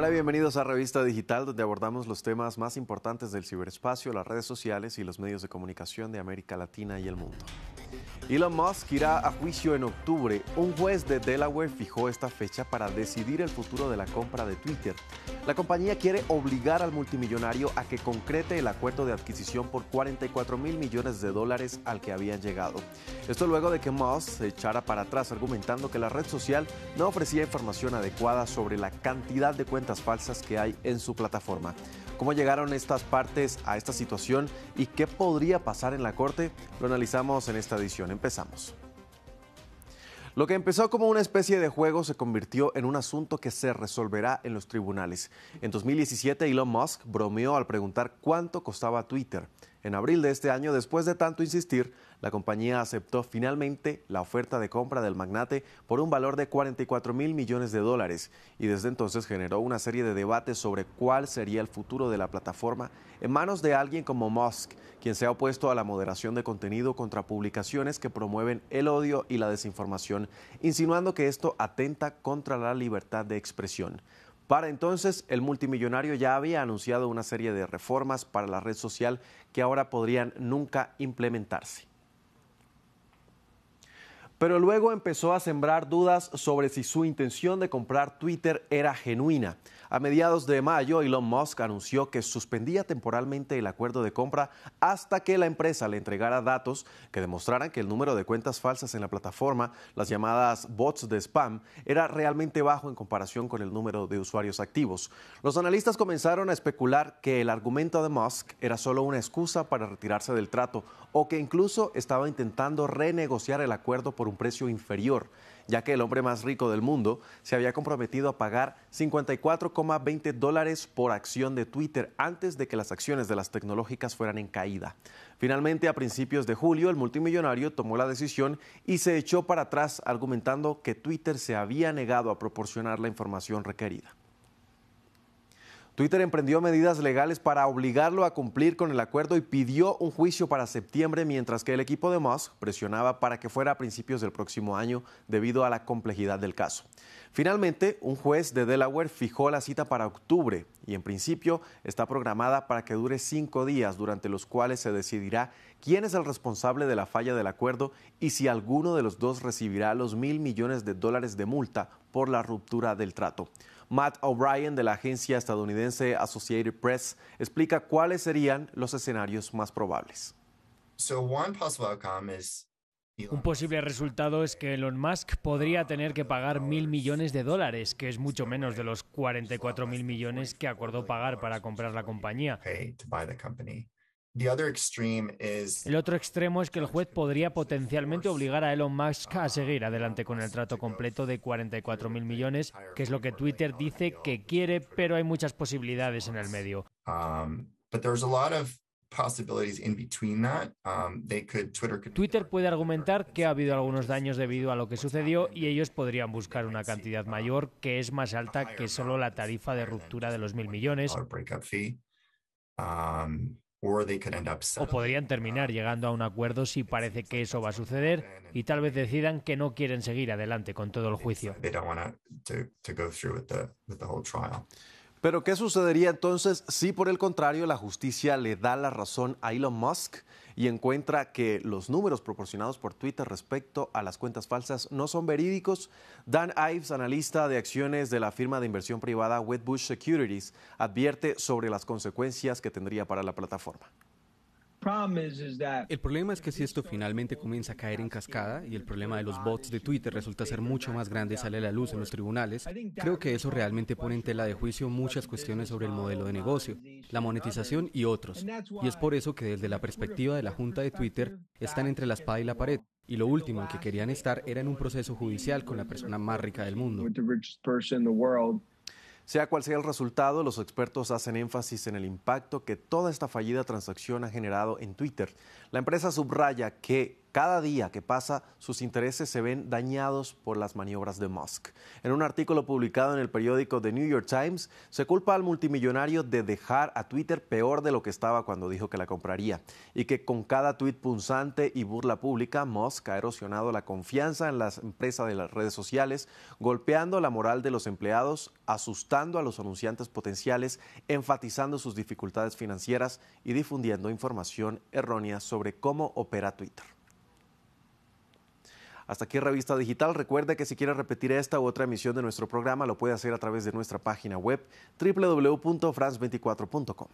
Hola, bienvenidos a Revista Digital, donde abordamos los temas más importantes del ciberespacio, las redes sociales y los medios de comunicación de América Latina y el mundo. Elon Musk irá a juicio en octubre. Un juez de Delaware fijó esta fecha para decidir el futuro de la compra de Twitter. La compañía quiere obligar al multimillonario a que concrete el acuerdo de adquisición por 44 mil millones de dólares al que habían llegado. Esto luego de que Musk se echara para atrás argumentando que la red social no ofrecía información adecuada sobre la cantidad de cuentas falsas que hay en su plataforma. ¿Cómo llegaron estas partes a esta situación y qué podría pasar en la Corte? Lo analizamos en esta edición. Empezamos. Lo que empezó como una especie de juego se convirtió en un asunto que se resolverá en los tribunales. En 2017, Elon Musk bromeó al preguntar cuánto costaba Twitter. En abril de este año, después de tanto insistir, la compañía aceptó finalmente la oferta de compra del magnate por un valor de 44 mil millones de dólares y desde entonces generó una serie de debates sobre cuál sería el futuro de la plataforma en manos de alguien como Musk, quien se ha opuesto a la moderación de contenido contra publicaciones que promueven el odio y la desinformación, insinuando que esto atenta contra la libertad de expresión. Para entonces, el multimillonario ya había anunciado una serie de reformas para la red social que ahora podrían nunca implementarse. Pero luego empezó a sembrar dudas sobre si su intención de comprar Twitter era genuina. A mediados de mayo, Elon Musk anunció que suspendía temporalmente el acuerdo de compra hasta que la empresa le entregara datos que demostraran que el número de cuentas falsas en la plataforma, las llamadas bots de spam, era realmente bajo en comparación con el número de usuarios activos. Los analistas comenzaron a especular que el argumento de Musk era solo una excusa para retirarse del trato o que incluso estaba intentando renegociar el acuerdo por un precio inferior ya que el hombre más rico del mundo se había comprometido a pagar 54,20 dólares por acción de Twitter antes de que las acciones de las tecnológicas fueran en caída. Finalmente, a principios de julio, el multimillonario tomó la decisión y se echó para atrás argumentando que Twitter se había negado a proporcionar la información requerida. Twitter emprendió medidas legales para obligarlo a cumplir con el acuerdo y pidió un juicio para septiembre, mientras que el equipo de Musk presionaba para que fuera a principios del próximo año debido a la complejidad del caso. Finalmente, un juez de Delaware fijó la cita para octubre y en principio está programada para que dure cinco días, durante los cuales se decidirá quién es el responsable de la falla del acuerdo y si alguno de los dos recibirá los mil millones de dólares de multa por la ruptura del trato. Matt O'Brien de la agencia estadounidense Associated Press explica cuáles serían los escenarios más probables. Un posible resultado es que Elon Musk podría tener que pagar mil millones de dólares, que es mucho menos de los 44 mil millones que acordó pagar para comprar la compañía. El otro extremo es que el juez podría potencialmente obligar a Elon Musk a seguir adelante con el trato completo de 44 mil millones, que es lo que Twitter dice que quiere, pero hay muchas posibilidades en el medio. Twitter puede argumentar que ha habido algunos daños debido a lo que sucedió y ellos podrían buscar una cantidad mayor que es más alta que solo la tarifa de ruptura de los mil millones. O podrían terminar llegando a un acuerdo si parece que eso va a suceder y tal vez decidan que no quieren seguir adelante con todo el juicio. Pero ¿qué sucedería entonces si por el contrario la justicia le da la razón a Elon Musk y encuentra que los números proporcionados por Twitter respecto a las cuentas falsas no son verídicos? Dan Ives, analista de acciones de la firma de inversión privada Wedbush Securities, advierte sobre las consecuencias que tendría para la plataforma. El problema es que si esto finalmente comienza a caer en cascada y el problema de los bots de Twitter resulta ser mucho más grande y sale a la luz en los tribunales, creo que eso realmente pone en tela de juicio muchas cuestiones sobre el modelo de negocio, la monetización y otros. Y es por eso que desde la perspectiva de la Junta de Twitter están entre la espada y la pared. Y lo último en que querían estar era en un proceso judicial con la persona más rica del mundo. Sea cual sea el resultado, los expertos hacen énfasis en el impacto que toda esta fallida transacción ha generado en Twitter. La empresa subraya que Cada día que pasa, sus intereses se ven dañados por las maniobras de Musk. En un artículo publicado en el periódico The New York Times, se culpa al multimillonario de dejar a Twitter peor de lo que estaba cuando dijo que la compraría, y que con cada tuit punzante y burla pública, Musk ha erosionado la confianza en las empresas de las redes sociales, golpeando la moral de los empleados, asustando a los anunciantes potenciales, enfatizando sus dificultades financieras y difundiendo información errónea sobre cómo opera Twitter. Hasta aquí Revista Digital. Recuerde que si quiere repetir esta u otra emisión de nuestro programa, lo puede hacer a través de nuestra página web www.france24.com.